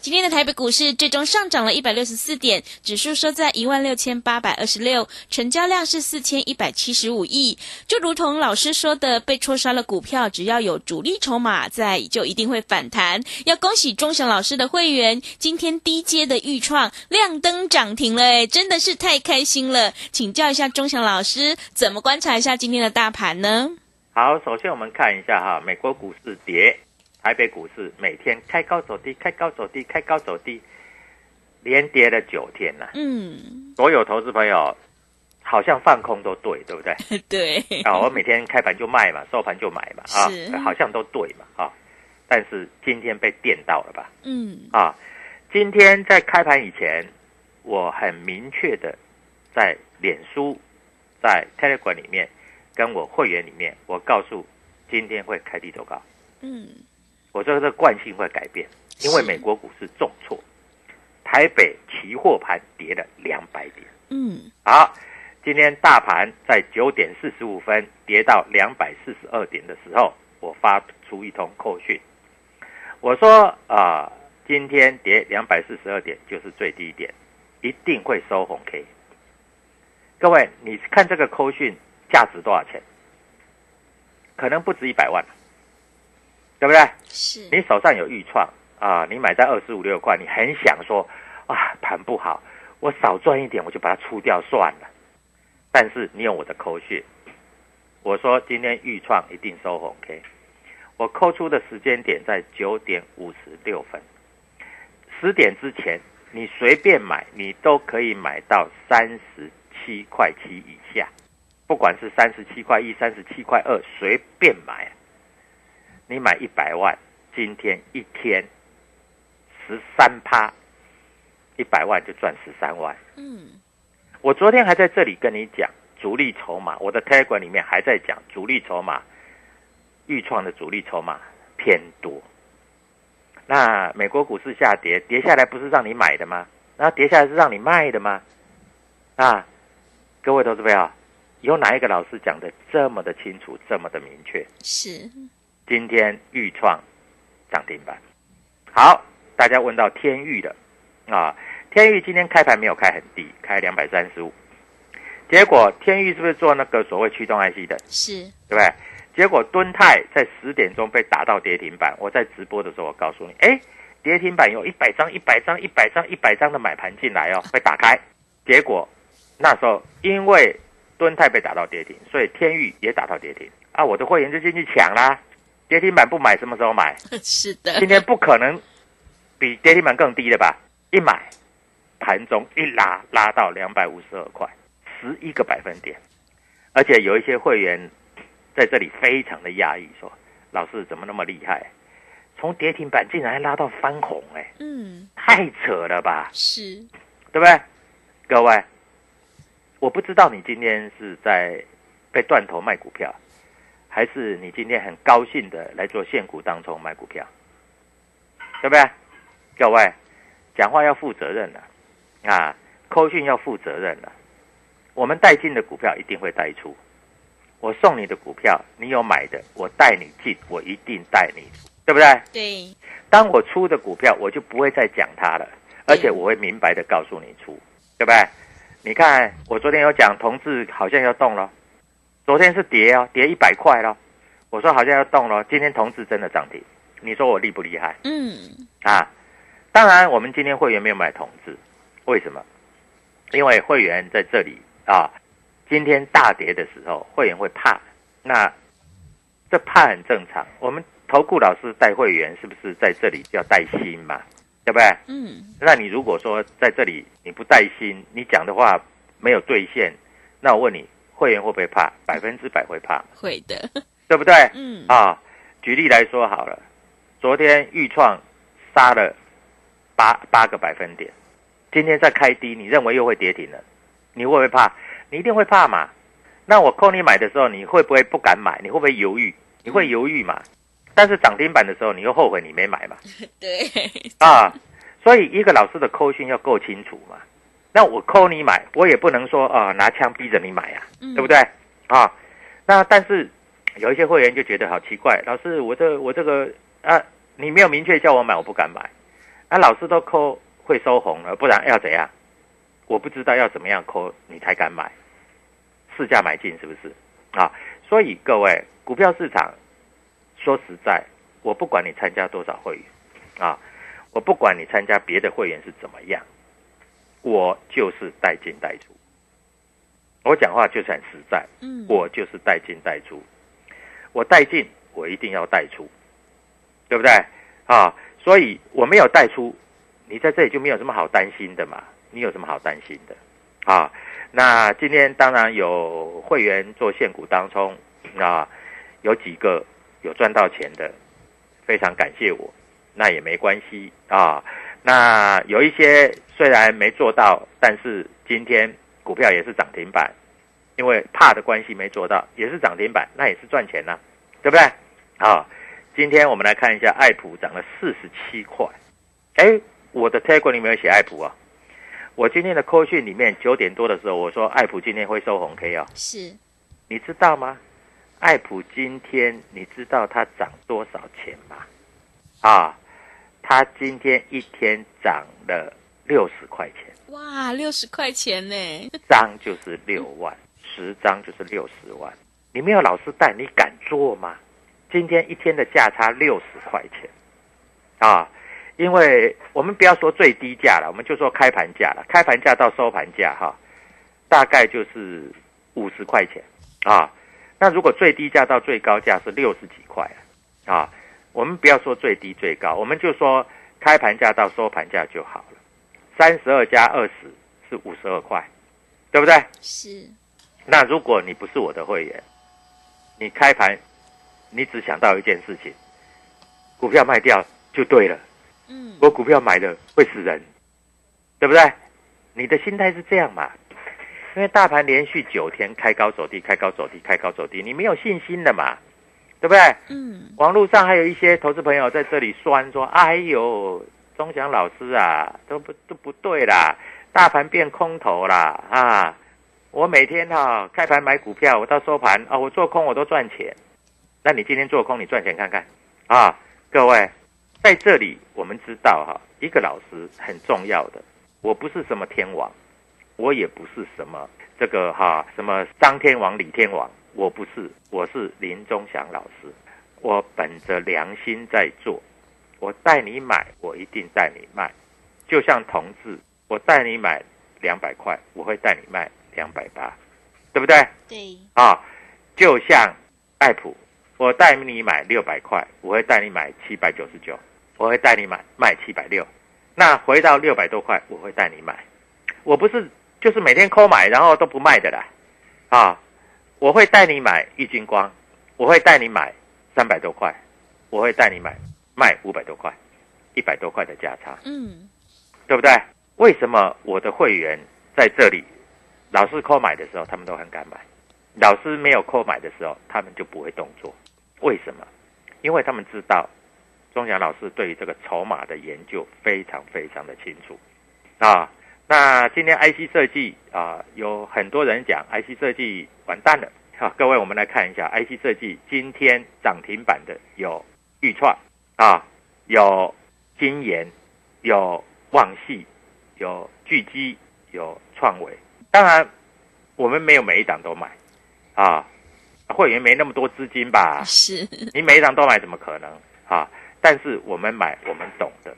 今天的台北股市最终上涨了一百六十四点，指数收在一万六千八百二十六，成交量是四千一百七十五亿。就如同老师说的，被戳杀了股票，只要有主力筹码在，就一定会反弹。要恭喜钟祥老师的会员，今天低阶的预创亮灯涨停了，哎，真的是太开心了。请教一下钟祥老师，怎么观察一下今天的大盘呢？好，首先我们看一下哈，美国股市跌。台北股市每天开高走低，开高走低，开高走低，连跌了九天了。嗯，所有投资朋友好像放空都对，对不对？对。啊，我每天开盘就卖嘛，收盘就买嘛，啊，好像都对嘛，啊。但是今天被电到了吧？嗯。啊，今天在开盘以前，我很明确的在脸书、在 Telegram 里面跟我会员里面，我告诉今天会开低走高。嗯。我说这惯性会改变，因为美国股市重挫，台北期货盘跌了两百点。嗯，好，今天大盘在九点四十五分跌到两百四十二点的时候，我发出一通扣讯，我说啊，今天跌两百四十二点就是最低点，一定会收红 K。各位，你看这个扣讯价值多少钱？可能不止一百万。对不对？是你手上有预创啊，你买在二十五六块，你很想说啊，盘不好，我少赚一点，我就把它出掉算了。但是你有我的扣讯，我说今天预创一定收红 K，我扣出的时间点在九点五十六分，十点之前你随便买，你都可以买到三十七块七以下，不管是三十七块一、三十七块二，随便买。你买一百万，今天一天十三趴，一百万就赚十三万。嗯，我昨天还在这里跟你讲主力筹码，我的 Telegram 里面还在讲主力筹码，预创的主力筹码偏多。那美国股市下跌，跌下来不是让你买的吗？然后跌下来是让你卖的吗？啊，各位投资朋友，有哪一个老师讲的这么的清楚，这么的明确？是。今天豫创涨停板，好，大家问到天域的啊，天域今天开盘没有开很低，开两百三十五，结果天域是不是做那个所谓驱动 IC 的？是，对不对？结果敦泰在十点钟被打到跌停板，我在直播的时候我告诉你，哎，跌停板有一百张、一百张、一百张、一百张的买盘进来哦，被打开，结果那时候因为敦泰被打到跌停，所以天域也打到跌停啊，我的会员就进去抢啦。跌停板不买，什么时候买？是的，今天不可能比跌停板更低的吧？一买，盘中一拉，拉到两百五十二块，十一个百分点。而且有一些会员在这里非常的讶异，说老师怎么那么厉害？从跌停板竟然还拉到翻红，哎，嗯，太扯了吧，是，对不对？各位，我不知道你今天是在被断头卖股票，还是你今天很高兴的来做现股当中买股票，对不对？各位，讲话要负责任的啊，扣讯要负责任的。我们带进的股票一定会带出，我送你的股票，你有买的，我带你进，我一定带你。出，对不对？对，当我出的股票，我就不会再讲它了，而且我会明白的告诉你出，对不对？你看，我昨天有讲同志好像要动了，昨天是跌哦，跌一百块了，我说好像要动了，今天同志真的涨停，你说我厉不厉害嗯，啊？当然，我们今天会员没有买同志，为什么？因为会员在这里啊，今天大跌的时候，会员会怕，那这怕很正常。我们投顾老师带会员，是不是在这里要带心嘛？对不对？嗯，那你如果说在这里你不带心，你讲的话没有兑现，那我问你，会员会不会怕？百分之百会怕，会的，对不对？嗯，啊，举例来说好了，昨天豫创杀了八八个百分点，今天再开低，你认为又会跌停了，你会不会怕？你一定会怕嘛。那我扣你买的时候，你会不会不敢买？你会不会犹豫？你会犹豫嘛？但是涨停板的时候，你又后悔你没买嘛？对，啊，所以一个老师的扣讯要够清楚嘛。那我扣你买，我也不能说啊拿枪逼着你买呀、嗯对不对？啊，那但是有一些会员就觉得好奇怪，老师我这我这个啊，你没有明确叫我买，我不敢买。啊，老师都扣会收红了，不然要怎样？我不知道要怎么样扣你才敢买，市价买进是不是？啊，所以各位股票市场说实在，我不管你参加多少会员啊，我不管你参加别的会员是怎么样，我就是带进带出。我讲话就是很实在，嗯，我就是带进带出。我带进，我一定要带出，对不对？啊，所以我没有带出，你在这里就没有什么好担心的嘛。你有什么好担心的？啊，那今天当然有会员做现股当中啊，有几个有赚到钱的，非常感谢我，那也没关系啊。那有一些虽然没做到，但是今天股票也是涨停板，因为怕的关系没做到，也是涨停板，那也是赚钱呐、对不对？啊，今天我们来看一下，爱普涨了四十七块。哎，我的 Telegram 里面有写爱普啊。我今天的扣讯里面九点多的时候，我说爱普今天会收红 K 啊、是，你知道吗？爱普今天你知道它涨多少钱吗？啊，它今天一天涨了六十块钱，哇，六十块钱呢，张就是六万，十张就是六十万。你没有老师带，你敢做吗？今天一天的价差六十块钱，啊，因为我们不要说最低价了，我们就说开盘价了，开盘价到收盘价哈，大概就是五十块钱啊。那如果最低价到最高价是六十几块啊，啊，我们不要说最低最高，我们就说开盘价到收盘价就好了。三十二加二十是五十二块，对不对？是，那如果你不是我的会员，你开盘，你只想到一件事情，股票卖掉就对了。嗯，我股票买了会死人，对不对？你的心态是这样嘛？因为大盘连续九天开高走低，开高走低，开高走低，你没有信心的嘛，对不对？嗯，网络上还有一些投资朋友在这里酸说：“哎呦，钟祥老师啊，都不都不对啦，大盘变空头啦啊！我每天哈、开盘买股票，我到收盘啊，我做空我都赚钱。那你今天做空，你赚钱看看啊？各位，在这里我们知道哈、一个老师很重要的，我不是什么天王，我也不是什么这个哈、什么张天王、李天王，我不是，我是林忠祥老师。我本着良心在做，我带你买，我一定带你卖。就像同志，我带你买两百块，我会带你卖两百八，对不对？对，啊，就像爱普，我带你买六百块，我会带你买七百九十九，我会带你买卖七百六。那回到六百多块，我会带你买。我不是就是每天抠买，然后都不卖的啦。啊，我会带你买玉金光，我会带你买三百多块，我会带你买卖五百多块，一百多块的价差，嗯，对不对？为什么我的会员在这里，老师扣买的时候他们都很敢买，老师没有扣买的时候他们就不会动作？为什么？因为他们知道钟祥老师对于这个筹码的研究非常非常的清楚啊。那今天 IC 设计啊，有很多人讲 IC 设计完蛋了。好，各位，我们来看一下 IC 设计今天涨停板的有豫创啊，有金研，有旺系，有巨基，有创维。当然，我们没有每一档都买啊，会员没那么多资金吧？是，你每一档都买怎么可能啊？但是我们买我们懂的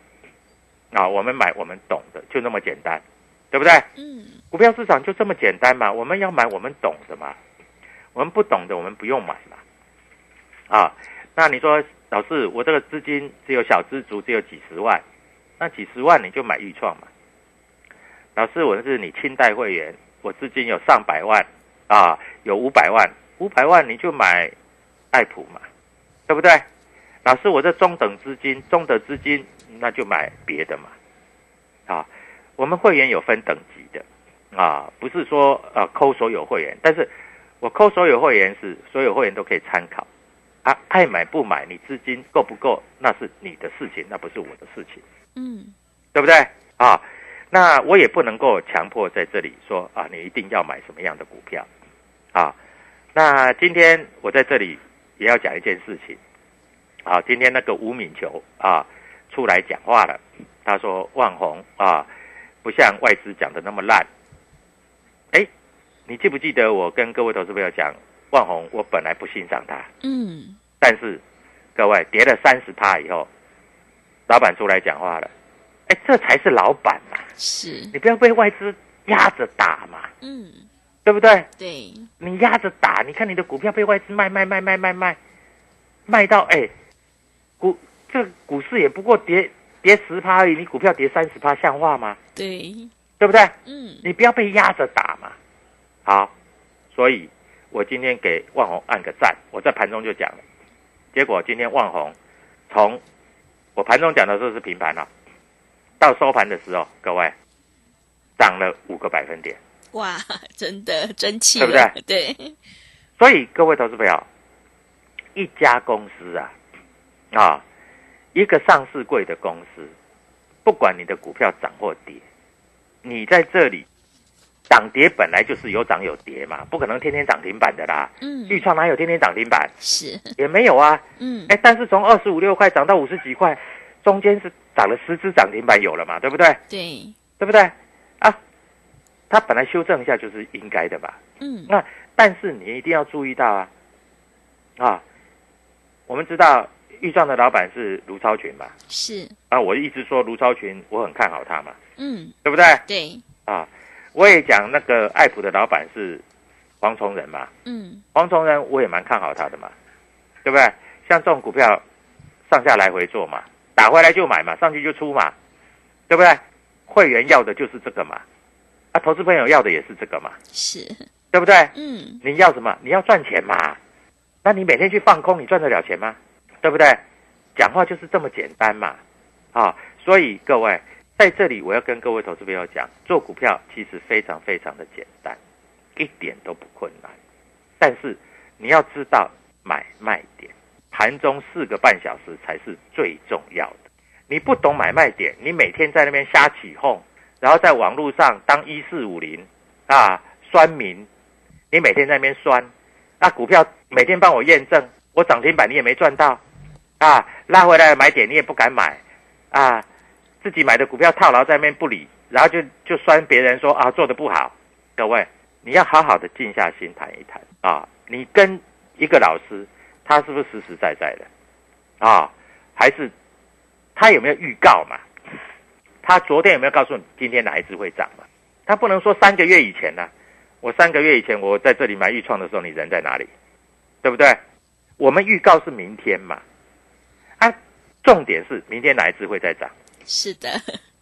啊，我们买我们懂的，就那么简单，对不对？嗯，股票市场就这么简单嘛，我们要买我们懂的嘛，我们不懂的我们不用买嘛。啊，那你说老师，我这个资金只有小资族，只有几十万，那几十万你就买豫创嘛。老师，我是你清代会员，我资金有上百万啊，有五百万，五百万你就买爱普嘛，对不对？老师，我这中等资金、中等资金，那就买别的嘛。啊，我们会员有分等级的啊，不是说呃扣所有会员，但是我扣所有会员是所有会员都可以参考啊，爱买不买，你资金够不够那是你的事情，那不是我的事情，嗯，对不对啊？那我也不能够强迫在这里说啊，你一定要买什么样的股票啊。那今天我在这里也要讲一件事情啊，今天那个吴敏球啊出来讲话了。他说：“万红啊，不像外资讲的那么烂。”哎，你记不记得我跟各位投资朋友讲，万红我本来不欣赏他，嗯，但是各位跌了三十趴以后，老板出来讲话了，哎，这才是老板嘛！是，你不要被外资压着打嘛，嗯，对不对？对，你压着打，你看你的股票被外资卖卖卖卖卖卖，卖到哎，股这股市也不过跌。跌十趴而已，你股票跌三十趴，像话吗？对，对不对？嗯，你不要被压着打嘛。好，所以我今天给万红按个赞。我在盘中就讲了，结果今天万红从我盘中讲的时候是平盘了，到收盘的时候，各位涨了五个百分点。哇，真的争气，对不对？对。所以各位投资朋友，一家公司啊，啊。一个上市贵的公司，不管你的股票涨或跌，你在这里涨跌本来就是有涨有跌嘛，不可能天天涨停板的啦。嗯，豫创哪有天天涨停板？是也没有啊。嗯，哎，但是从二十五六块涨到五十几块，中间是涨了十只涨停板有了嘛，对不对？对，对不对？啊，它本来修正一下就是应该的吧？嗯，那但是你一定要注意到啊，啊，我们知道。豫创的老板是卢超群嘛？是啊，我一直说卢超群，我很看好他嘛，嗯，对不对？对啊，我也讲那个爱普的老板是黄崇仁嘛，嗯，黄崇仁我也蛮看好他的嘛，对不对？像这种股票上下来回做嘛，打回来就买嘛，上去就出嘛，对不对？会员要的就是这个嘛，啊，投资朋友要的也是这个嘛，是，对不对？嗯，你要什么？你要赚钱嘛？那你每天去放空，你赚得了钱吗？对不对？讲话就是这么简单嘛，啊！所以各位在这里，我要跟各位投资朋友讲，做股票其实非常非常的简单，一点都不困难。但是你要知道买卖点，盘中四个半小时才是最重要的。你不懂买卖点，你每天在那边瞎起哄，然后在网络上当一四五零啊酸民，你每天在那边酸，那股票每天帮我验证，我涨停板你也没赚到。啊，拉回来买点你也不敢买，啊，自己买的股票套牢在那边不理，然后就就酸别人说啊做的不好。各位，你要好好的静下心谈一谈啊，你跟一个老师，他是不是实实在在的啊？还是他有没有预告嘛？他昨天有没有告诉你今天哪一只会涨嘛？他不能说三个月以前呢，我三个月以前我在这里买预创的时候，你人在哪里？对不对？我们预告是明天嘛？啊，重点是明天哪一只会再涨？是的，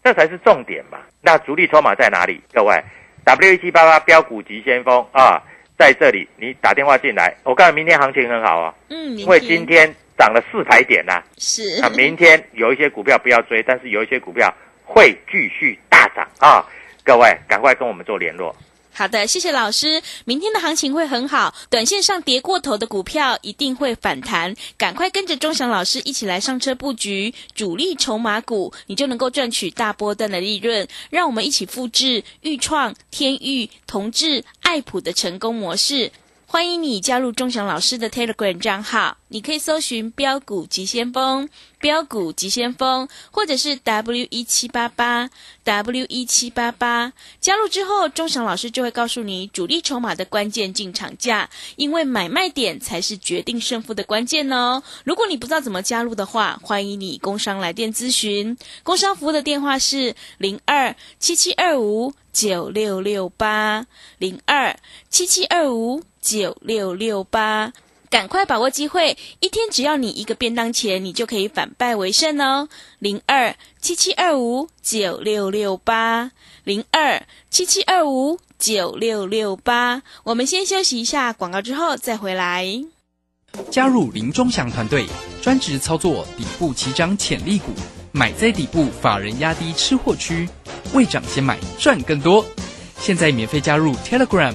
这才是重点嘛。那主力筹码在哪里？各位，W 一七八八标股急先锋啊，在这里你打电话进来，我告诉你明天行情很好啊，嗯，因为今天涨了四百点呐、是啊，明天有一些股票不要追，但是有一些股票会继续大涨啊！各位赶快跟我们做联络。好的，谢谢老师。明天的行情会很好，短线上跌过头的股票一定会反弹，赶快跟着钟祥老师一起来上车布局主力筹码股，你就能够赚取大波段的利润。让我们一起复制豫创、天域、同志、爱普的成功模式。欢迎你加入钟祥老师的 Telegram 账号，你可以搜寻“标股急先锋”、“标股急先锋”，或者是 W 一七八八 W 一七八八。加入之后，钟祥老师就会告诉你主力筹码的关键进场价，因为买卖点才是决定胜负的关键哦。如果你不知道怎么加入的话，欢迎你工商来电咨询，工商服务的电话是零二七七二五九六六八零二七七二五九六六八。赶快把握机会，一天只要你一个便当钱，你就可以反败为胜哦。零二七七二五九六六八，零二七七二五九六六八。我们先休息一下广告，之后再回来。加入林忠祥团队，专职操作底部起涨潜力股，买在底部，法人压低吃货区，未涨先买赚更多。现在免费加入 Telegram，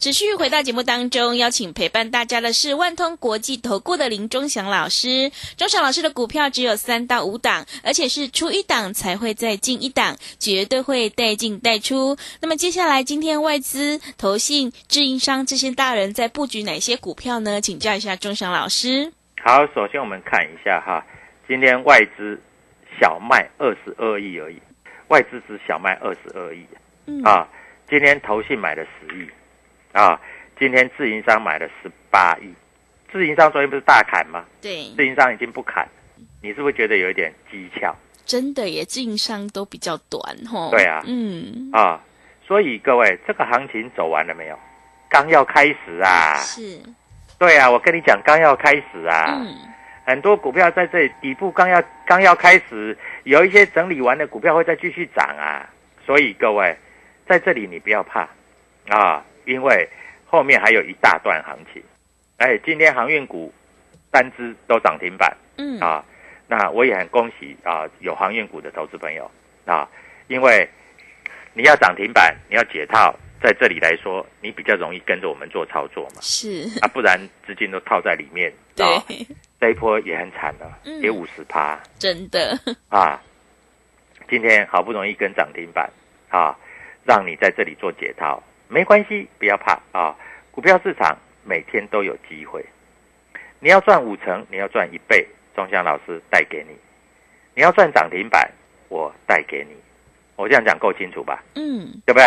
持续回到节目当中，邀请陪伴大家的是万通国际投顾的林忠祥老师。忠祥老师的股票只有三到五档，而且是出一档才会再进一档，绝对会带进带出。那么接下来，今天外资、投信、制营商这些大人在布局哪些股票呢？请教一下忠祥老师。好，首先我们看一下哈，今天外资小卖二十二亿而已，外资只小卖二十二亿嗯啊。今天投信买了十亿啊，今天自营商买了十八亿，自营商昨天不是大砍吗？对，自营商已经不砍，你是不是觉得有一点蹊跷真的耶，自营商都比较短吼。对啊嗯，啊？所以各位，这个行情走完了没有？刚要开始啊！是，对啊，我跟你讲，刚要开始啊！嗯，很多股票在这里底部刚要刚要开始，有一些整理完的股票会再继续涨啊。所以各位，在这里你不要怕啊，因为后面还有一大段行情。哎，今天航运股单只都涨停板。嗯，啊，那我也很恭喜啊，有航运股的投资朋友。啊，因为你要涨停板，你要解套，在这里来说，你比较容易跟着我们做操作嘛。是，啊，不然资金都套在里面，啊，对，这一波也很惨了，嗯。跌五十趴。真的，啊！今天好不容易跟涨停板啊，让你在这里做解套，没关系，不要怕啊！股票市场每天都有机会，你要赚五成，你要赚一倍，钟祥老师带给你；你要赚涨停板，我带给你。我这样讲够清楚吧？嗯，对不对？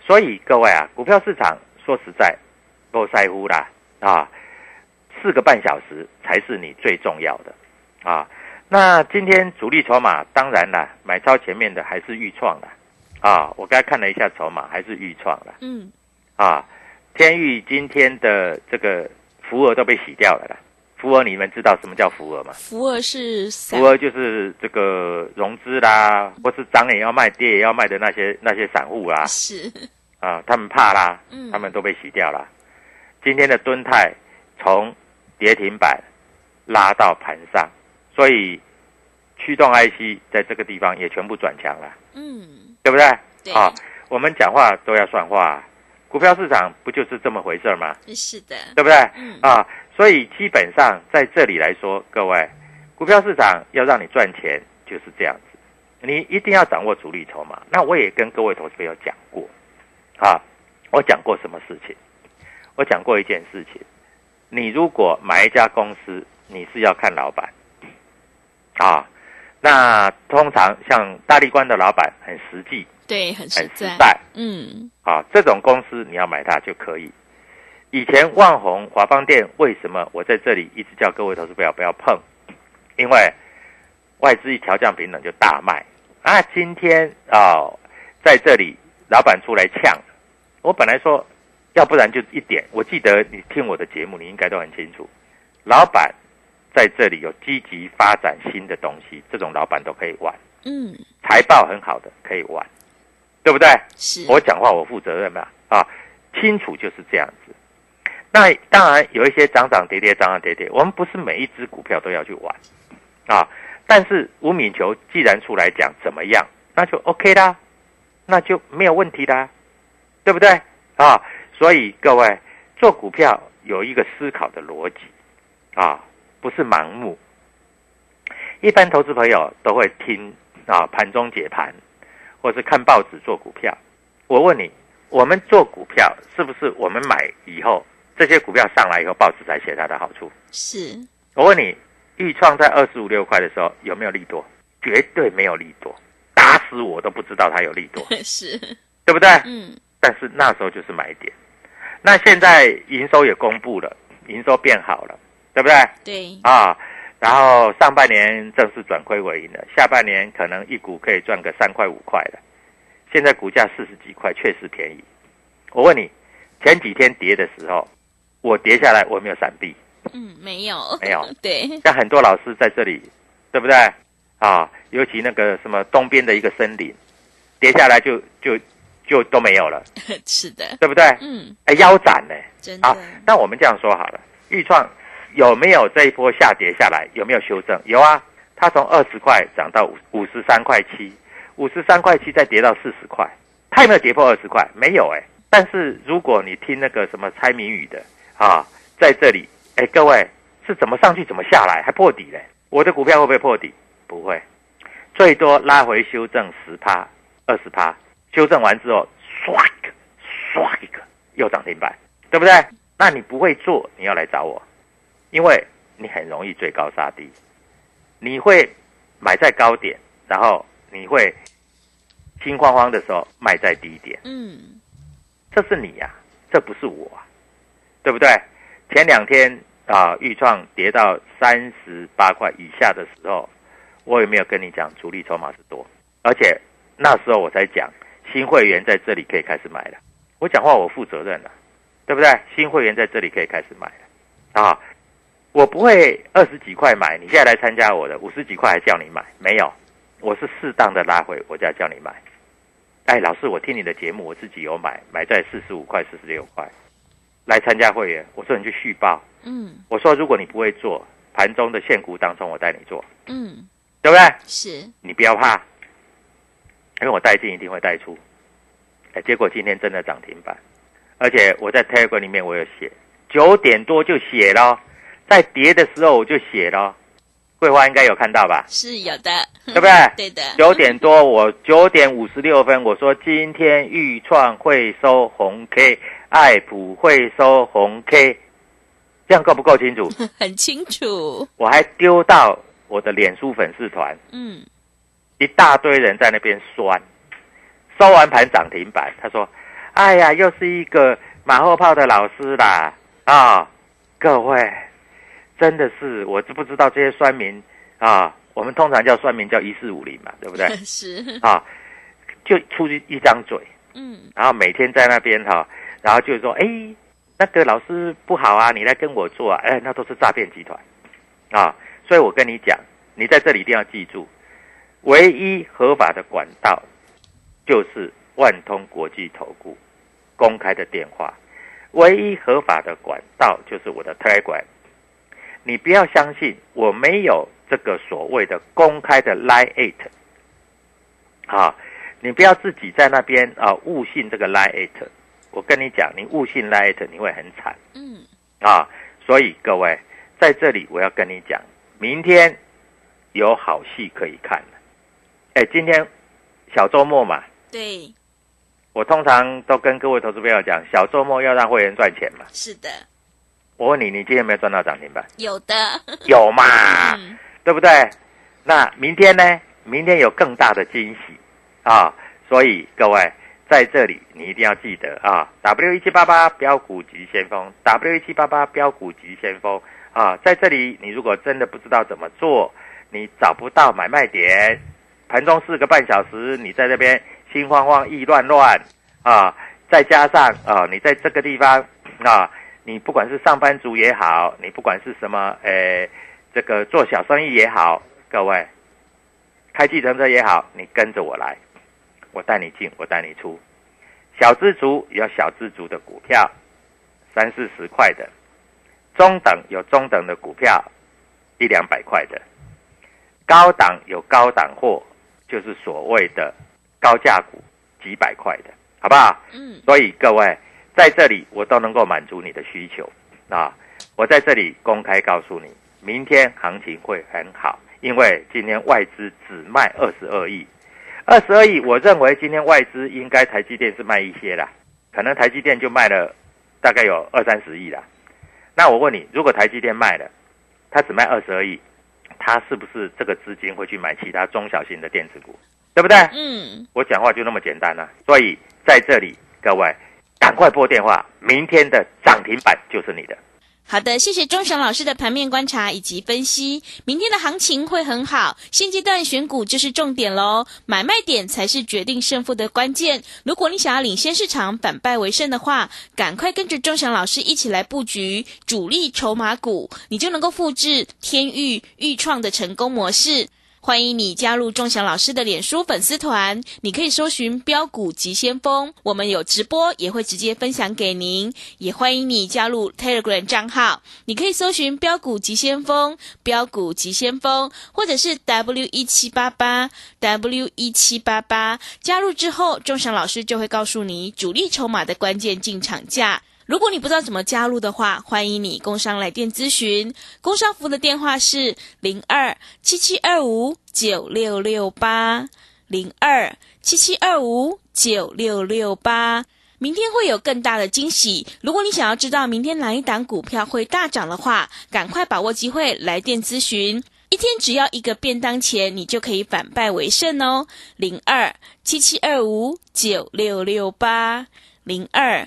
所以各位啊，股票市场说实在够在乎啦啊，四个半小时才是你最重要的啊。那今天主力筹码当然啦，买超前面的还是豫创啦啊。我刚才看了一下筹码，还是预创了嗯，啊。天域今天的这个福额都被洗掉了啦。福额你们知道什么叫福额吗？福尔是散福额就是这个融资啦，或是涨也要卖，跌也要卖的那些那些散户啦。是，啊，他们怕啦嗯，他们都被洗掉了。今天的敦泰从跌停板拉到盘上，所以驱动 IC 在这个地方也全部转强了，嗯，对不对？对啊，我们讲话都要算话，股票市场不就是这么回事吗？是的，对不对？嗯啊，所以基本上在这里来说，各位，股票市场要让你赚钱就是这样子，你一定要掌握主力筹码。那我也跟各位投资朋友讲过，啊，我讲过什么事情？我讲过一件事情，你如果买一家公司，你是要看老板，啊，那通常像大力关的老板很实际，对，很实很实在，嗯，啊，这种公司你要买它就可以。以前万宏、华邦店为什么我在这里一直叫各位投资不要不要碰？因为外资一调降平等就大卖啊。今天啊、在这里老板出来呛，我本来说，要不然就一点。我记得你听我的节目，你应该都很清楚，老板在这里有积极发展新的东西，这种老板都可以玩。嗯，财报很好的可以玩，对不对？是，我讲话我负责任嘛，啊，清楚就是这样子。那当然有一些涨涨跌跌，涨涨跌跌，我们不是每一只股票都要去玩啊。但是吴敏球既然出来讲怎么样，那就 OK 啦，那就没有问题啦，对不对啊？所以各位做股票有一个思考的逻辑啊，不是盲目。一般投资朋友都会听啊盘中解盘，或是看报纸做股票。我问你，我们做股票是不是我们买以后，这些股票上来以后，报纸才写它的好处？是。我问你，豫创在二十五六块的时候有没有利多？绝对没有利多，打死我都不知道它有利多，是，对不对？嗯，但是那时候就是买点。那现在营收也公布了，营收变好了，对不对？对，啊，然后上半年正式转亏为盈了，下半年可能一股可以赚个三块五块的。现在股价四十几块，确实便宜。我问你，前几天跌的时候，我跌下来我有没有闪避？嗯，没有，没有。对，像很多老师在这里，对不对？啊，尤其那个什么东边的一个森林，跌下来就就就都没有了，是的，对不对？嗯，哎，腰斩呢？真的啊，那我们这样说好了，豫创有没有这一波下跌下来？有没有修正？有啊，它从二十块涨到五五十三块七，五十三块七再跌到四十块，它有没有跌破二十块？没有哎。但是如果你听那个什么猜谜语的啊，在这里，哎，各位是怎么上去怎么下来，还破底嘞？我的股票会不会破底？不会，最多拉回修正十趴、二十趴，修正完之后，刷一个，刷一个又涨停板，对不对？那你不会做，你要来找我，因为你很容易追高杀低，你会买在高点，然后你会心慌慌的时候卖在低点，嗯，这是你呀、这不是我、啊，对不对？前两天啊，豫创跌到三十八块以下的时候，我有没有跟你讲主力筹码是多？而且那时候我才讲新会员在这里可以开始买了。我讲话我负责任了，对不对？新会员在这里可以开始买了啊！我不会二十几块买，你现在来参加我的五十几块还叫你买？没有，我是适当的拉回，我再叫你买。哎，老师，我听你的节目，我自己有买，买在四十五块、四十六块，来参加会员。我说你去续报，嗯我说如果你不会做盘中的限股当中，我带你做，嗯，对不对？是，你不要怕，因为我带进一定会带出。哎，结果今天真的涨停板，而且我在 Telegram 里面我有写，九点多就写了，在跌的时候我就写了，桂花应该有看到吧？是有的，对不对？对的，九点多，我九点五十六分，我说今天豫创会收红 K，爱普会收红 K，这样够不够清楚？很清楚，我还丢到我的脸书粉丝团，嗯，一大堆人在那边酸，收完盘涨停板，他说：“哎呀，又是一个马后炮的老师啦！”啊，各位，真的是我知不知道这些酸民啊？我们通常叫酸民叫一四五零嘛，对不对？是，啊，就出一张嘴，嗯，然后每天在那边哈、然后就说：“哎，那个老师不好啊，你来跟我做啊！”哎，那都是诈骗集团啊！所以我跟你讲，你在这里一定要记住，唯一合法的管道就是万通国际投顾公开的电话，唯一合法的管道就是我的 Telegram。你不要相信我没有这个所谓的公开的 Line Eight 啊，你不要自己在那边啊误信这个 Line Eight。我跟你讲，你误信 Line Eight 你会很惨。嗯，啊，所以各位在这里我要跟你讲，明天有好戏可以看了。哎，今天小周末嘛，对，我通常都跟各位投资朋友讲，小周末要让会员赚钱嘛。是的，我问你，你今天有没有赚到涨停板？有的，有嘛，嗯，对不对？那明天呢？明天有更大的惊喜啊！所以各位在这里，你一定要记得啊，W 一七八八标股急先锋，W 一七八八标股急先锋啊！在这里，你如果真的不知道怎么做，你找不到买卖点，盘中四个半小时，你在这边心慌慌、意乱乱啊，再加上啊，你在这个地方啊，你不管是上班族也好，你不管是什么，诶，这个做小生意也好，各位开计程车也好，你跟着我来，我带你进，我带你出。小资族有小资族的股票，三四十块的；中等有中等的股票，一两百块的；高档有高档货，就是所谓的高价股，几百块的，好不好？嗯，所以各位在这里，我都能够满足你的需求啊！我在这里公开告诉你，明天行情会很好，因为今天外资只卖二十二亿。二十二亿，我认为今天外资应该台积电是卖一些啦，可能台积电就卖了大概有二三十亿啦。那我问你，如果台积电卖了，它只卖二十二亿，它是不是这个资金会去买其他中小型的电子股？对不对？嗯，我讲话就那么简单了、所以在这里，各位赶快拨电话，明天的涨停板就是你的。好的，谢谢钟祥老师的盘面观察以及分析。明天的行情会很好，现阶段选股就是重点喽，买卖点才是决定胜负的关键。如果你想要领先市场、反败为胜的话，赶快跟着钟祥老师一起来布局主力筹码股，你就能够复制天域、豫创的成功模式。欢迎你加入钟祥老师的脸书粉丝团，你可以搜寻“标股急先锋”，我们有直播，也会直接分享给您。也欢迎你加入 Telegram 账号，你可以搜寻“标股急先锋”、“标股急先锋”，或者是 W 一七八八 W 一七八八。加入之后，钟祥老师就会告诉你主力筹码的关键进场价。如果你不知道怎么加入的话，欢迎你工商来电咨询。工商服务的电话是零二七七二五九六六八零二七七二五九六六八。明天会有更大的惊喜。如果你想要知道明天哪一档股票会大涨的话，赶快把握机会来电咨询。一天只要一个便当钱，你就可以反败为胜哦。零二七七二五九六六八零二。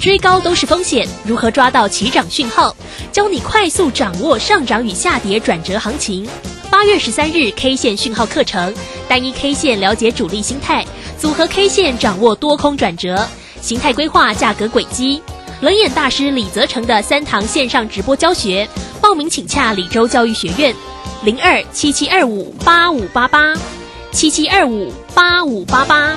追高都是风险，如何抓到起涨讯号？教你快速掌握上涨与下跌转折行情。八月十三日 K 线讯号课程，单一 K 线了解主力心态，组合 K 线掌握多空转折，形态规划价格轨迹。冷眼大师李泽成的三堂线上直播教学，报名请洽李州教育学院，零二七七二五八五八八，七七二五八五八八。